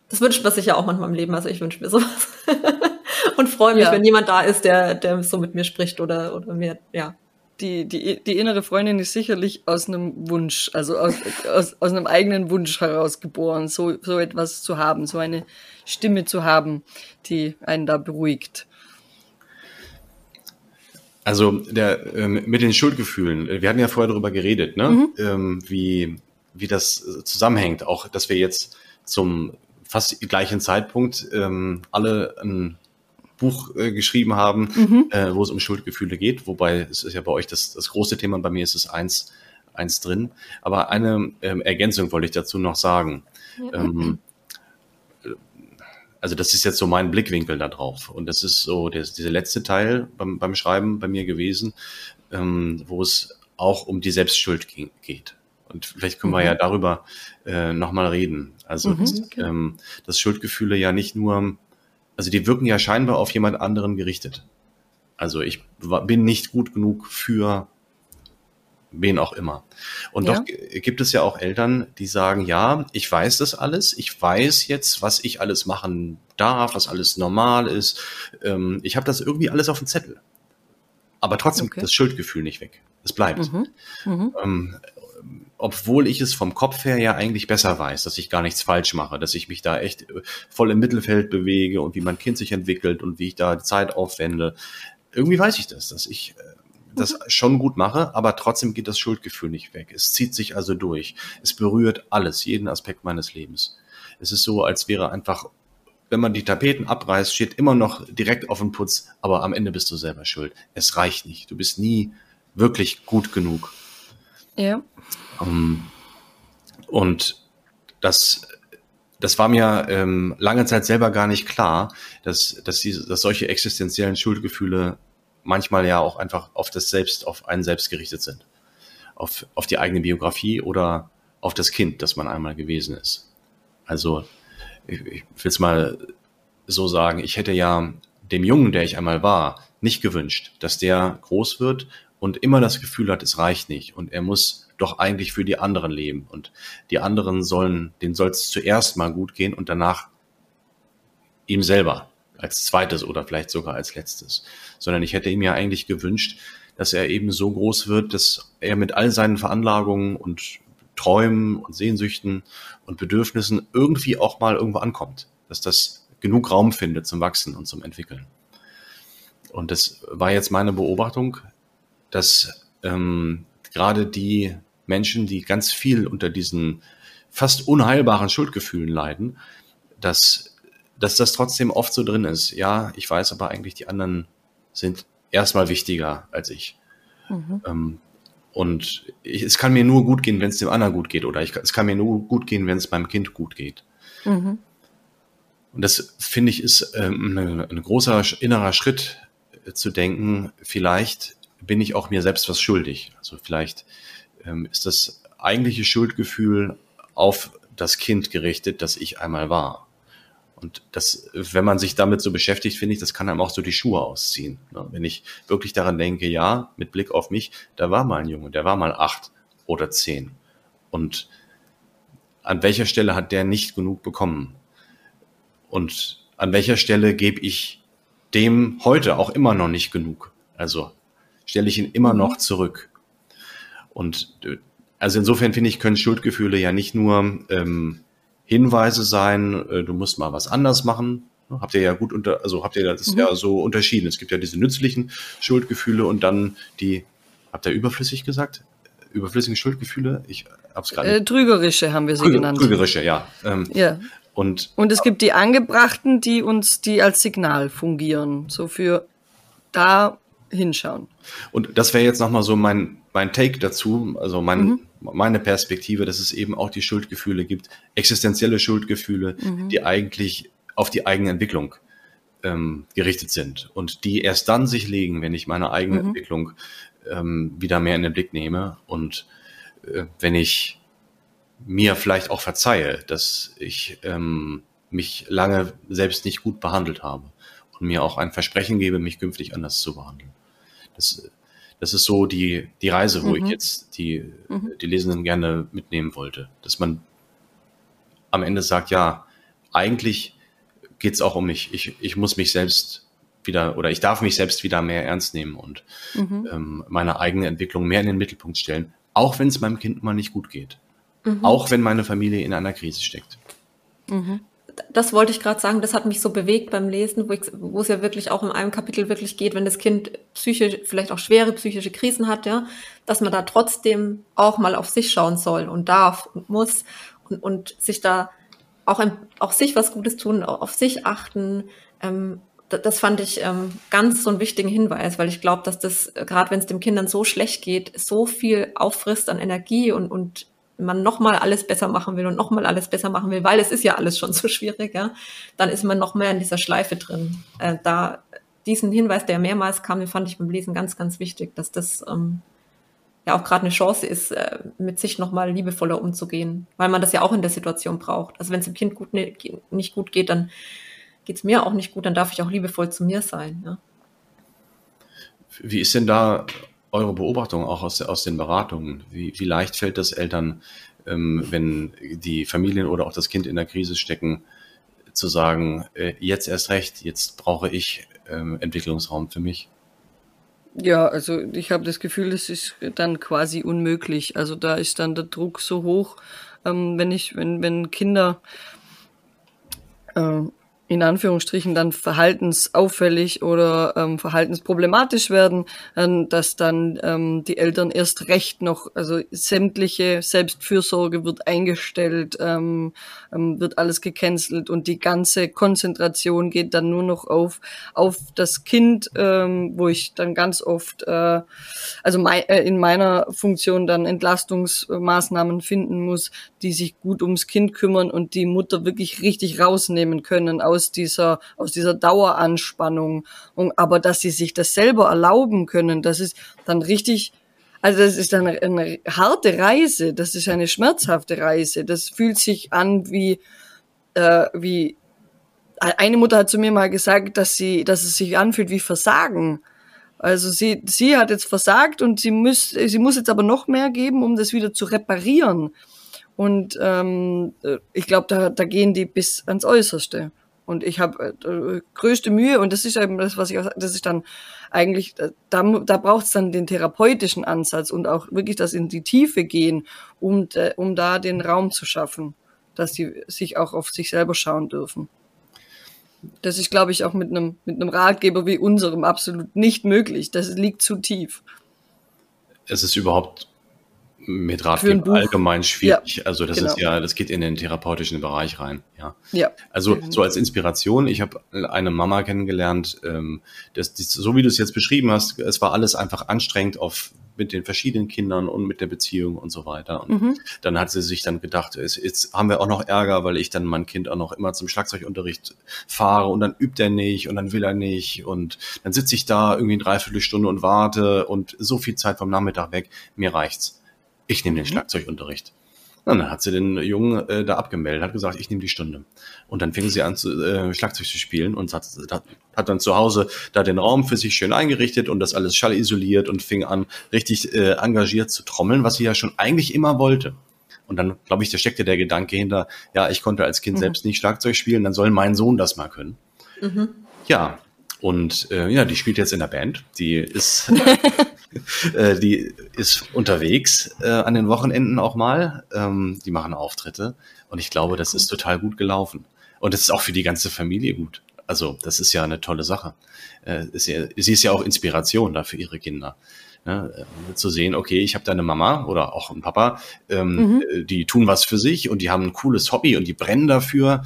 S2: Das wünscht man sich ja auch manchmal im Leben. Also ich wünsche mir sowas. und freue mich, ja. wenn jemand da ist, der, der so mit mir spricht oder, oder mir, ja,
S1: die, die, die innere Freundin ist sicherlich aus einem Wunsch, also aus, aus, aus einem eigenen Wunsch heraus geboren, so, so etwas zu haben, so eine Stimme zu haben, die einen da beruhigt.
S3: Also der, ähm, mit den Schuldgefühlen, wir hatten ja vorher darüber geredet, ne? Mhm. Ähm, wie, wie das zusammenhängt, auch dass wir jetzt zum fast gleichen Zeitpunkt ähm, alle ein Buch äh, geschrieben haben, mhm. äh, wo es um Schuldgefühle geht. Wobei es ist ja bei euch das, das große Thema, bei mir ist es eins, eins drin. Aber eine ähm, Ergänzung wollte ich dazu noch sagen. Ähm, also das ist jetzt so mein Blickwinkel da drauf. Und das ist so der, dieser letzte Teil beim, beim Schreiben bei mir gewesen, ähm, wo es auch um die Selbstschuld geht. Und vielleicht können mhm. wir ja darüber äh, nochmal reden. Also, mhm, okay. ähm, dass Schuldgefühle ja nicht nur also die wirken ja scheinbar auf jemand anderen gerichtet. Also ich bin nicht gut genug für wen auch immer. Und ja. doch gibt es ja auch Eltern, die sagen, ja, ich weiß das alles, ich weiß jetzt, was ich alles machen darf, was alles normal ist. Ähm, ich habe das irgendwie alles auf dem Zettel. Aber trotzdem okay. geht das Schuldgefühl nicht weg. Es bleibt. Mhm. Mhm. Obwohl ich es vom Kopf her ja eigentlich besser weiß, dass ich gar nichts falsch mache, dass ich mich da echt äh, voll im Mittelfeld bewege und wie mein Kind sich entwickelt und wie ich da Zeit aufwende. Irgendwie weiß ich das, dass ich äh, das mhm. schon gut mache, aber trotzdem geht das Schuldgefühl nicht weg. Es zieht sich also durch. Es berührt alles, jeden Aspekt meines Lebens. Es ist so, als wäre einfach, wenn man die Tapeten abreißt, steht immer noch direkt auf dem Putz, aber am Ende bist du selber schuld. Es reicht nicht. Du bist nie wirklich gut genug.
S1: Ja.
S3: Um, ähm, und das, das war mir ähm, lange Zeit selber gar nicht klar, dass, dass, diese, dass solche existenziellen Schuldgefühle manchmal ja auch einfach auf das Selbst, auf einen selbst gerichtet sind. Auf, auf die eigene Biografie oder auf das Kind, das man einmal gewesen ist. Also, ich, ich will es mal so sagen, ich hätte ja dem Jungen, der ich einmal war, nicht gewünscht, dass der groß wird und immer das Gefühl hat, es reicht nicht und er muss doch eigentlich für die anderen leben und die anderen sollen, denen soll es zuerst mal gut gehen und danach ihm selber als zweites oder vielleicht sogar als letztes, sondern ich hätte ihm ja eigentlich gewünscht, dass er eben so groß wird, dass er mit all seinen Veranlagungen und Träumen und Sehnsüchten und Bedürfnissen irgendwie auch mal irgendwo ankommt, dass das genug Raum findet zum Wachsen und zum Entwickeln. Und das war jetzt meine Beobachtung, dass ähm, gerade die Menschen, die ganz viel unter diesen fast unheilbaren Schuldgefühlen leiden, dass, dass das trotzdem oft so drin ist. Ja, ich weiß aber eigentlich, die anderen sind erstmal wichtiger als ich. Mhm. Ähm, und ich, es kann mir nur gut gehen, wenn es dem anderen gut geht. Oder ich, es kann mir nur gut gehen, wenn es meinem Kind gut geht. Mhm. Und das finde ich ist ähm, ein großer innerer Schritt äh, zu denken, vielleicht bin ich auch mir selbst was schuldig. Also vielleicht ähm, ist das eigentliche Schuldgefühl auf das Kind gerichtet, das ich einmal war. Und das, wenn man sich damit so beschäftigt, finde ich, das kann einem auch so die Schuhe ausziehen. Ne? Wenn ich wirklich daran denke, ja, mit Blick auf mich, da war mal ein Junge, der war mal acht oder zehn. Und an welcher Stelle hat der nicht genug bekommen? Und an welcher Stelle gebe ich dem heute auch immer noch nicht genug? Also stelle ich ihn immer mhm. noch zurück. Und äh, also insofern finde ich, können Schuldgefühle ja nicht nur ähm, Hinweise sein, äh, du musst mal was anders machen. Habt ihr ja gut unter, also habt ihr das mhm. ja so unterschieden. Es gibt ja diese nützlichen Schuldgefühle und dann die, habt ihr überflüssig gesagt? Überflüssige Schuldgefühle? Ich hab's gerade.
S1: Äh, trügerische haben wir sie Trüger, genannt.
S3: Trügerische, ja.
S1: Ähm, ja. Und, und es gibt die angebrachten, die uns, die als Signal fungieren. So für da hinschauen.
S3: Und das wäre jetzt nochmal so mein, mein Take dazu, also mein, mhm. meine Perspektive, dass es eben auch die Schuldgefühle gibt, existenzielle Schuldgefühle, mhm. die eigentlich auf die eigene Entwicklung ähm, gerichtet sind und die erst dann sich legen, wenn ich meine eigene mhm. Entwicklung ähm, wieder mehr in den Blick nehme und äh, wenn ich mir vielleicht auch verzeihe, dass ich ähm, mich lange selbst nicht gut behandelt habe und mir auch ein Versprechen gebe, mich künftig anders zu behandeln. Das, das ist so die, die Reise, wo mhm. ich jetzt die, mhm. die Lesenden gerne mitnehmen wollte. Dass man am Ende sagt, ja, eigentlich geht es auch um mich. Ich, ich muss mich selbst wieder oder ich darf mich selbst wieder mehr ernst nehmen und mhm. ähm, meine eigene Entwicklung mehr in den Mittelpunkt stellen, auch wenn es meinem Kind mal nicht gut geht. Mhm. Auch wenn meine Familie in einer Krise steckt.
S2: Das wollte ich gerade sagen, das hat mich so bewegt beim Lesen, wo, ich, wo es ja wirklich auch in einem Kapitel wirklich geht, wenn das Kind psychisch, vielleicht auch schwere psychische Krisen hat, ja, dass man da trotzdem auch mal auf sich schauen soll und darf und muss und, und sich da auch, auch sich was Gutes tun, auf sich achten. Ähm, das fand ich ähm, ganz so einen wichtigen Hinweis, weil ich glaube, dass das, äh, gerade wenn es dem Kindern so schlecht geht, so viel auffrisst an Energie und, und man nochmal alles besser machen will und nochmal alles besser machen will, weil es ist ja alles schon so schwierig, ja, dann ist man noch mehr in dieser Schleife drin. Äh, da diesen Hinweis, der mehrmals kam, den fand ich beim Lesen ganz, ganz wichtig, dass das ähm, ja auch gerade eine Chance ist, äh, mit sich nochmal liebevoller umzugehen, weil man das ja auch in der Situation braucht. Also wenn es dem Kind gut, ne, nicht gut geht, dann geht es mir auch nicht gut, dann darf ich auch liebevoll zu mir sein. Ja.
S3: Wie ist denn da eure Beobachtung auch aus, aus den Beratungen? Wie, wie leicht fällt das Eltern, ähm, wenn die Familien oder auch das Kind in der Krise stecken, zu sagen, äh, jetzt erst recht, jetzt brauche ich ähm, Entwicklungsraum für mich?
S1: Ja, also ich habe das Gefühl, es ist dann quasi unmöglich. Also da ist dann der Druck so hoch, ähm, wenn ich, wenn, wenn Kinder äh, in Anführungsstrichen dann verhaltensauffällig oder ähm, verhaltensproblematisch werden, ähm, dass dann ähm, die Eltern erst recht noch, also sämtliche Selbstfürsorge wird eingestellt, ähm, ähm, wird alles gecancelt und die ganze Konzentration geht dann nur noch auf auf das Kind, ähm, wo ich dann ganz oft, äh, also mein, äh, in meiner Funktion dann Entlastungsmaßnahmen finden muss, die sich gut ums Kind kümmern und die Mutter wirklich richtig rausnehmen können aus dieser, aus dieser Daueranspannung. Und, aber dass sie sich das selber erlauben können, das ist dann richtig, also das ist eine, eine harte Reise, das ist eine schmerzhafte Reise. Das fühlt sich an wie, äh, wie, eine Mutter hat zu mir mal gesagt, dass sie, dass es sich anfühlt wie Versagen. Also sie, sie hat jetzt versagt und sie muss, sie muss jetzt aber noch mehr geben, um das wieder zu reparieren. Und ähm, ich glaube, da, da gehen die bis ans Äußerste. Und ich habe äh, größte Mühe und das ist eben das, was ich das ist dann eigentlich, da, da braucht es dann den therapeutischen Ansatz und auch wirklich das in die Tiefe gehen, um, äh, um da den Raum zu schaffen, dass sie sich auch auf sich selber schauen dürfen. Das ist, glaube ich, auch mit einem, mit einem Ratgeber wie unserem absolut nicht möglich. Das liegt zu tief.
S3: Es ist überhaupt mit Ratgeber allgemein schwierig. Ja, also das genau. ist ja, das geht in den therapeutischen Bereich rein. Ja. ja. Also so als Inspiration, ich habe eine Mama kennengelernt, ähm, das, das, so wie du es jetzt beschrieben hast, es war alles einfach anstrengend auf mit den verschiedenen Kindern und mit der Beziehung und so weiter. Und mhm. dann hat sie sich dann gedacht, jetzt, jetzt haben wir auch noch Ärger, weil ich dann mein Kind auch noch immer zum Schlagzeugunterricht fahre und dann übt er nicht und dann will er nicht und dann sitze ich da irgendwie eine Dreiviertelstunde und warte und so viel Zeit vom Nachmittag weg, mir reicht's ich nehme den mhm. Schlagzeugunterricht. Und dann hat sie den Jungen äh, da abgemeldet, hat gesagt, ich nehme die Stunde. Und dann fing sie an, zu, äh, Schlagzeug zu spielen und hat, hat, hat dann zu Hause da den Raum für sich schön eingerichtet und das alles schallisoliert und fing an, richtig äh, engagiert zu trommeln, was sie ja schon eigentlich immer wollte. Und dann, glaube ich, da steckte der Gedanke hinter, ja, ich konnte als Kind mhm. selbst nicht Schlagzeug spielen, dann soll mein Sohn das mal können. Mhm. Ja, und äh, ja, die spielt jetzt in der Band. Die ist Äh, die ist unterwegs äh, an den Wochenenden auch mal. Ähm, die machen Auftritte. Und ich glaube, das ist total gut gelaufen. Und es ist auch für die ganze Familie gut. Also, das ist ja eine tolle Sache. Äh, ist ja, sie ist ja auch Inspiration da für ihre Kinder. Ne, äh, zu sehen, okay, ich habe da eine Mama oder auch einen Papa, ähm, mhm. Die tun was für sich und die haben ein cooles Hobby und die brennen dafür.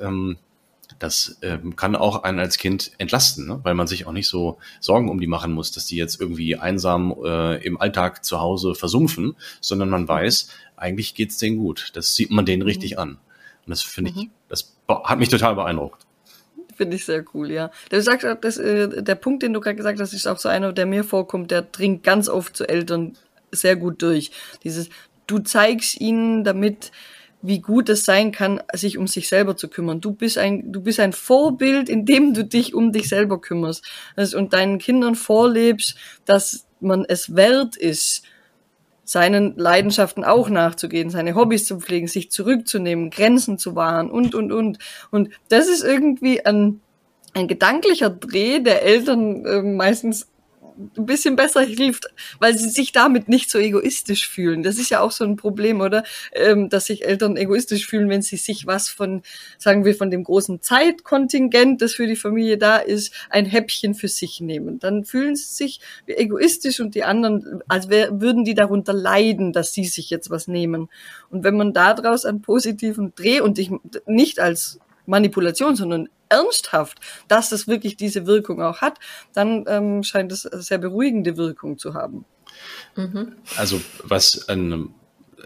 S3: Ähm, das ähm, kann auch einen als Kind entlasten, ne? weil man sich auch nicht so Sorgen um die machen muss, dass die jetzt irgendwie einsam äh, im Alltag zu Hause versumpfen, sondern man weiß, eigentlich geht's denen gut. Das sieht man denen richtig mhm. an. Und das finde ich, mhm. das hat mich total beeindruckt.
S1: Finde ich sehr cool, ja. Du sagst auch, dass, äh, der Punkt, den du gerade gesagt hast, ist auch so einer, der mir vorkommt, der dringt ganz oft zu Eltern sehr gut durch. Dieses, du zeigst ihnen damit, wie gut es sein kann, sich um sich selber zu kümmern. Du bist ein, du bist ein Vorbild, indem du dich um dich selber kümmerst also, und deinen Kindern vorlebst, dass man es wert ist, seinen Leidenschaften auch nachzugehen, seine Hobbys zu pflegen, sich zurückzunehmen, Grenzen zu wahren und, und, und. Und das ist irgendwie ein, ein gedanklicher Dreh, der Eltern äh, meistens ein bisschen besser hilft, weil sie sich damit nicht so egoistisch fühlen. Das ist ja auch so ein Problem, oder? Ähm, dass sich Eltern egoistisch fühlen, wenn sie sich was von, sagen wir, von dem großen Zeitkontingent, das für die Familie da ist, ein Häppchen für sich nehmen. Dann fühlen sie sich egoistisch und die anderen, als wär, würden die darunter leiden, dass sie sich jetzt was nehmen. Und wenn man daraus einen positiven Dreh und ich nicht als Manipulation, sondern ernsthaft, dass es wirklich diese Wirkung auch hat, dann ähm, scheint es sehr beruhigende Wirkung zu haben.
S3: Mhm. Also was ein,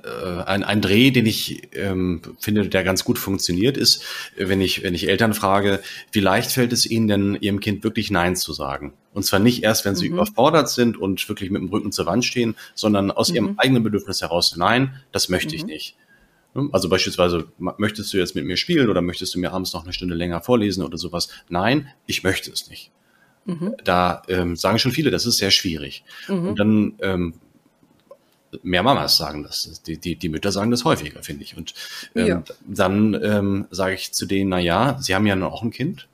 S3: äh, ein, ein Dreh, den ich ähm, finde, der ganz gut funktioniert, ist, wenn ich, wenn ich Eltern frage, wie leicht fällt es ihnen denn, ihrem Kind wirklich Nein zu sagen? Und zwar nicht erst, wenn sie mhm. überfordert sind und wirklich mit dem Rücken zur Wand stehen, sondern aus mhm. ihrem eigenen Bedürfnis heraus, nein, das möchte ich mhm. nicht. Ne? Also beispielsweise, möchtest du jetzt mit mir spielen oder möchtest du mir abends noch eine Stunde länger vorlesen oder sowas? Nein, ich möchte es nicht. Mhm. Da ähm, sagen schon viele, das ist sehr schwierig. Mhm. Und dann ähm, mehr Mamas sagen das. Die, die, die Mütter sagen das häufiger, finde ich. Und ähm, ja. dann ähm, sage ich zu denen, na ja, sie haben ja auch ein Kind.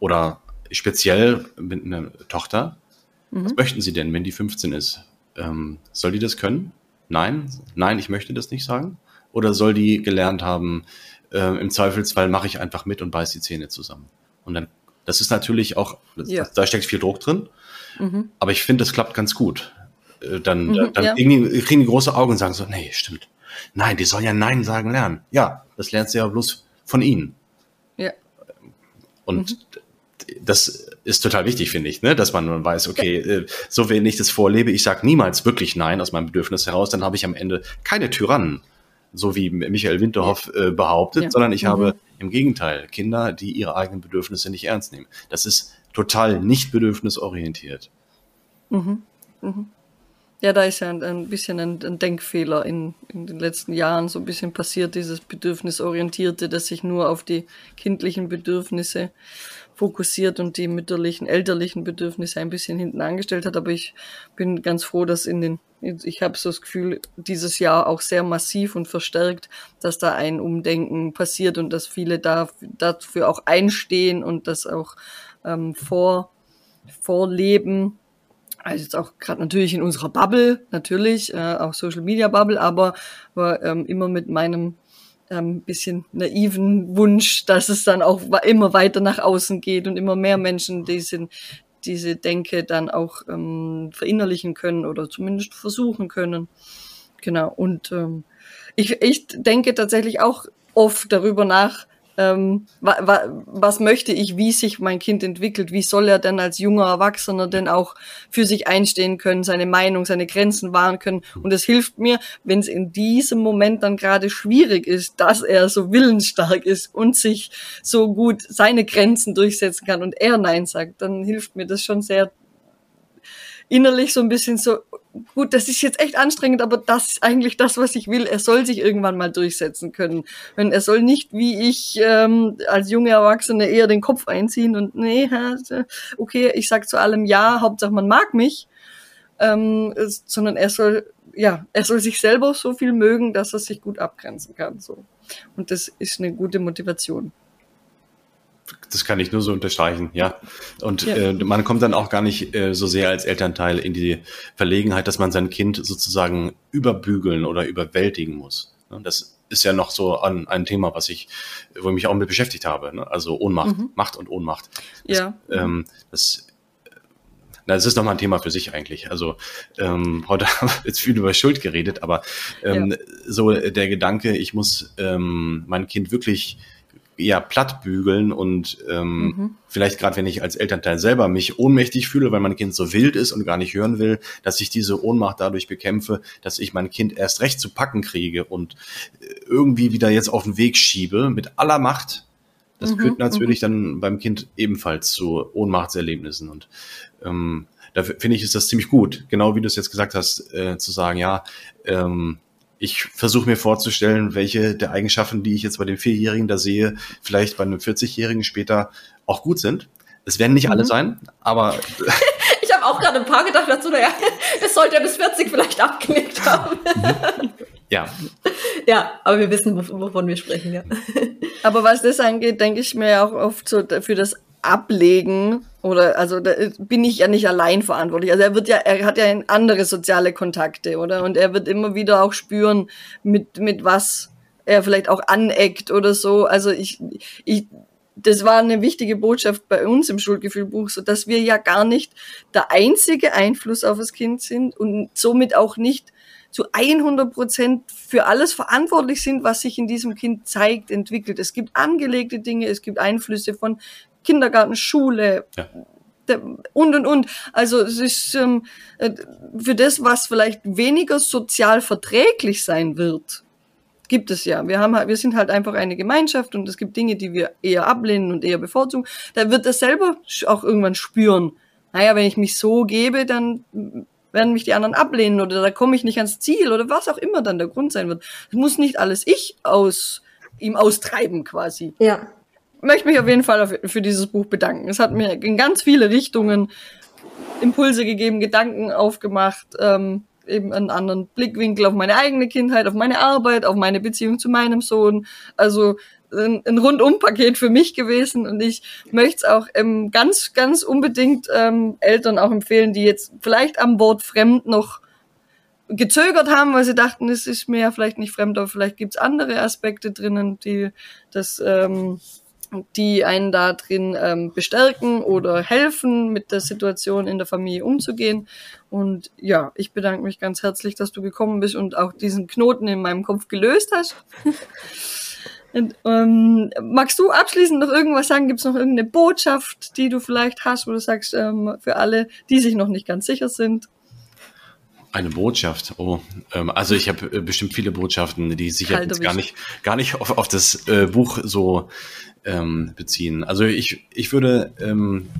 S3: Oder speziell mit einer Tochter. Mhm. Was möchten Sie denn, wenn die 15 ist? Ähm, soll die das können? Nein, nein, ich möchte das nicht sagen. Oder soll die gelernt haben, äh, im Zweifelsfall mache ich einfach mit und beiß die Zähne zusammen. Und dann, das ist natürlich auch, ja. da steckt viel Druck drin. Mhm. Aber ich finde, das klappt ganz gut. Äh, dann mhm, dann ja. kriegen die große Augen und sagen so, nee, stimmt. Nein, die soll ja Nein sagen lernen. Ja, das lernt sie ja bloß von ihnen. Ja. Und mhm das ist total wichtig, finde ich, ne? dass man weiß, okay, äh, so wenn ich das vorlebe, ich sage niemals wirklich Nein aus meinem Bedürfnis heraus, dann habe ich am Ende keine Tyrannen, so wie Michael Winterhoff äh, behauptet, ja. sondern ich mhm. habe im Gegenteil Kinder, die ihre eigenen Bedürfnisse nicht ernst nehmen. Das ist total nicht bedürfnisorientiert.
S1: Mhm. Mhm. Ja, da ist ja ein, ein bisschen ein, ein Denkfehler in, in, den letzten Jahren so ein bisschen passiert, dieses Bedürfnisorientierte, das sich nur auf die kindlichen Bedürfnisse fokussiert und die mütterlichen, elterlichen Bedürfnisse ein bisschen hinten angestellt hat. Aber ich bin ganz froh, dass in den, ich habe so das Gefühl, dieses Jahr auch sehr massiv und verstärkt, dass da ein Umdenken passiert und dass viele da dafür auch einstehen und das auch ähm, vor, vorleben. Also jetzt auch gerade natürlich in unserer Bubble, natürlich, äh, auch Social Media Bubble, aber, aber ähm, immer mit meinem ähm, bisschen naiven Wunsch, dass es dann auch immer weiter nach außen geht und immer mehr Menschen diesen, diese Denke dann auch ähm, verinnerlichen können oder zumindest versuchen können. Genau. Und ähm, ich, ich denke tatsächlich auch oft darüber nach, ähm, wa, wa, was möchte ich, wie sich mein Kind entwickelt, wie soll er denn als junger Erwachsener denn auch für sich einstehen können, seine Meinung, seine Grenzen wahren können. Und es hilft mir, wenn es in diesem Moment dann gerade schwierig ist, dass er so willensstark ist und sich so gut seine Grenzen durchsetzen kann und er Nein sagt, dann hilft mir das schon sehr innerlich so ein bisschen so, gut, das ist jetzt echt anstrengend, aber das ist eigentlich das, was ich will. Er soll sich irgendwann mal durchsetzen können. Wenn er soll nicht wie ich ähm, als junge Erwachsene eher den Kopf einziehen und nee, okay, ich sag zu allem ja, Hauptsache man mag mich, ähm, sondern er soll ja, er soll sich selber so viel mögen, dass er sich gut abgrenzen kann. So und das ist eine gute Motivation
S3: das kann ich nur so unterstreichen, ja. Und ja. Äh, man kommt dann auch gar nicht äh, so sehr als Elternteil in die Verlegenheit, dass man sein Kind sozusagen überbügeln oder überwältigen muss. Das ist ja noch so ein, ein Thema, was ich, wo ich mich auch mit beschäftigt habe. Ne? Also Ohnmacht, mhm. Macht und Ohnmacht. Das, ja. Ähm, das na, es ist nochmal ein Thema für sich eigentlich. Also ähm, heute haben wir jetzt viel über Schuld geredet, aber ähm, ja. so der Gedanke, ich muss ähm, mein Kind wirklich eher platt bügeln und ähm, mhm. vielleicht gerade wenn ich als Elternteil selber mich ohnmächtig fühle, weil mein Kind so wild ist und gar nicht hören will, dass ich diese Ohnmacht dadurch bekämpfe, dass ich mein Kind erst recht zu packen kriege und äh, irgendwie wieder jetzt auf den Weg schiebe mit aller Macht. Das mhm. führt natürlich mhm. dann beim Kind ebenfalls zu Ohnmachtserlebnissen und ähm, da finde ich, ist das ziemlich gut, genau wie du es jetzt gesagt hast, äh, zu sagen, ja, ähm, ich versuche mir vorzustellen, welche der Eigenschaften, die ich jetzt bei den Vierjährigen da sehe, vielleicht bei einem 40-Jährigen später auch gut sind. Es werden nicht mhm. alle sein, aber.
S2: ich habe auch gerade ein paar gedacht dazu, naja, das sollte er bis 40 vielleicht abgelegt haben.
S3: ja.
S2: Ja, aber wir wissen, wovon wir sprechen, ja.
S1: Aber was das angeht, denke ich mir auch oft so für das Ablegen oder also da bin ich ja nicht allein verantwortlich. Also er wird ja, er hat ja andere soziale Kontakte, oder? Und er wird immer wieder auch spüren, mit, mit was er vielleicht auch aneckt oder so. Also ich, ich, das war eine wichtige Botschaft bei uns im Schuldgefühlbuch, so dass wir ja gar nicht der einzige Einfluss auf das Kind sind und somit auch nicht zu 100 Prozent für alles verantwortlich sind, was sich in diesem Kind zeigt, entwickelt. Es gibt angelegte Dinge, es gibt Einflüsse von Kindergarten, Schule, ja. und und und. Also es ist ähm, äh, für das, was vielleicht weniger sozial verträglich sein wird, gibt es ja. Wir haben halt, wir sind halt einfach eine Gemeinschaft und es gibt Dinge, die wir eher ablehnen und eher bevorzugen. Da wird er selber auch irgendwann spüren. Naja, wenn ich mich so gebe, dann werden mich die anderen ablehnen oder da komme ich nicht ans Ziel oder was auch immer dann der Grund sein wird. Es muss nicht alles ich aus ihm austreiben quasi.
S2: Ja
S1: möchte mich auf jeden Fall für dieses Buch bedanken. Es hat mir in ganz viele Richtungen Impulse gegeben, Gedanken aufgemacht, ähm, eben einen anderen Blickwinkel auf meine eigene Kindheit, auf meine Arbeit, auf meine Beziehung zu meinem Sohn. Also ein, ein Rundum-Paket für mich gewesen und ich möchte es auch ähm, ganz, ganz unbedingt ähm, Eltern auch empfehlen, die jetzt vielleicht am Wort fremd noch gezögert haben, weil sie dachten, es ist mir ja vielleicht nicht fremd, aber vielleicht gibt's andere Aspekte drinnen, die das ähm, die einen da drin ähm, bestärken oder helfen, mit der Situation in der Familie umzugehen. Und ja, ich bedanke mich ganz herzlich, dass du gekommen bist und auch diesen Knoten in meinem Kopf gelöst hast. und, ähm, magst du abschließend noch irgendwas sagen? Gibt es noch irgendeine Botschaft, die du vielleicht hast, wo du sagst, ähm, für alle, die sich noch nicht ganz sicher sind?
S3: Eine Botschaft. Oh, ähm, also ich habe äh, bestimmt viele Botschaften, die sich jetzt gar nicht, gar nicht auf, auf das äh, Buch so ähm, beziehen. Also ich, ich würde ähm,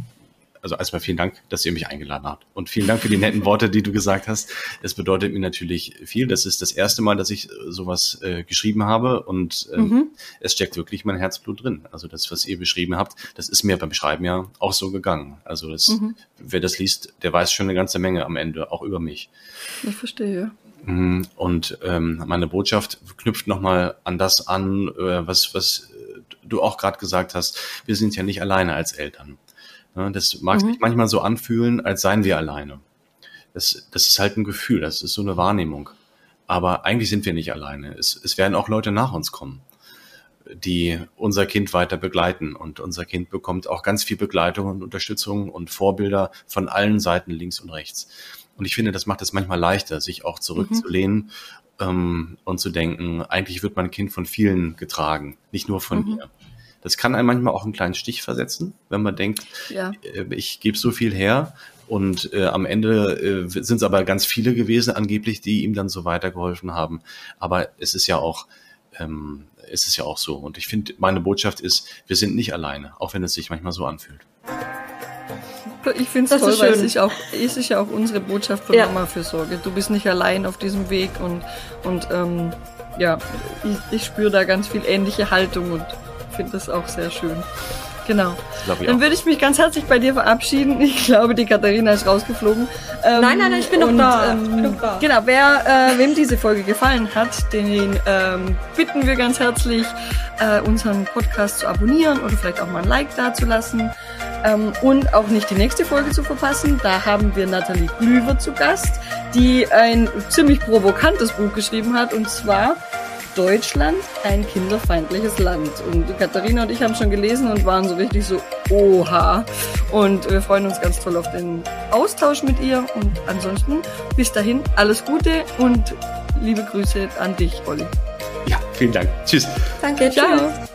S3: also erstmal vielen Dank, dass ihr mich eingeladen habt. Und vielen Dank für die netten Worte, die du gesagt hast. Es bedeutet mir natürlich viel. Das ist das erste Mal, dass ich äh, sowas äh, geschrieben habe und ähm, mhm. es steckt wirklich mein Herzblut drin. Also das, was ihr beschrieben habt, das ist mir beim Schreiben ja auch so gegangen. Also das, mhm. wer das liest, der weiß schon eine ganze Menge am Ende, auch über mich.
S1: Ich verstehe.
S3: Mhm. Und ähm, meine Botschaft knüpft nochmal an das an, äh, was, was du auch gerade gesagt hast. Wir sind ja nicht alleine als Eltern. Das mag mhm. sich manchmal so anfühlen, als seien wir alleine. Das, das ist halt ein Gefühl, das ist so eine Wahrnehmung. Aber eigentlich sind wir nicht alleine. Es, es werden auch Leute nach uns kommen, die unser Kind weiter begleiten. Und unser Kind bekommt auch ganz viel Begleitung und Unterstützung und Vorbilder von allen Seiten links und rechts. Und ich finde, das macht es manchmal leichter, sich auch zurückzulehnen mhm. ähm, und zu denken, eigentlich wird mein Kind von vielen getragen, nicht nur von mhm. mir. Das kann einem manchmal auch einen kleinen Stich versetzen, wenn man denkt, ja. äh, ich gebe so viel her und äh, am Ende äh, sind es aber ganz viele gewesen angeblich, die ihm dann so weitergeholfen haben. Aber es ist ja auch ähm, es ist ja auch so. Und ich finde, meine Botschaft ist, wir sind nicht alleine, auch wenn es sich manchmal so anfühlt.
S1: Ich finde es toll, weil es ist, auch, es ist ja auch unsere Botschaft von ja. Mama für Sorge. Du bist nicht allein auf diesem Weg und, und ähm, ja, ich, ich spüre da ganz viel ähnliche Haltung und finde das auch sehr schön. Genau. Dann würde ich mich ganz herzlich bei dir verabschieden. Ich glaube, die Katharina ist rausgeflogen.
S2: Ähm, nein, nein, nein, ich bin noch da.
S1: Ähm, bin da. Genau, wer, äh, wem diese Folge gefallen hat, den ähm, bitten wir ganz herzlich, äh, unseren Podcast zu abonnieren oder vielleicht auch mal ein Like dazulassen. Ähm, und auch nicht die nächste Folge zu verpassen. Da haben wir Nathalie Glüver zu Gast, die ein ziemlich provokantes Buch geschrieben hat und zwar Deutschland ein kinderfeindliches Land. Und Katharina und ich haben schon gelesen und waren so richtig so, oha. Und wir freuen uns ganz toll auf den Austausch mit ihr. Und ansonsten bis dahin alles Gute und liebe Grüße an dich, Olli.
S3: Ja, vielen Dank. Tschüss.
S2: Danke, ciao. Tschüss.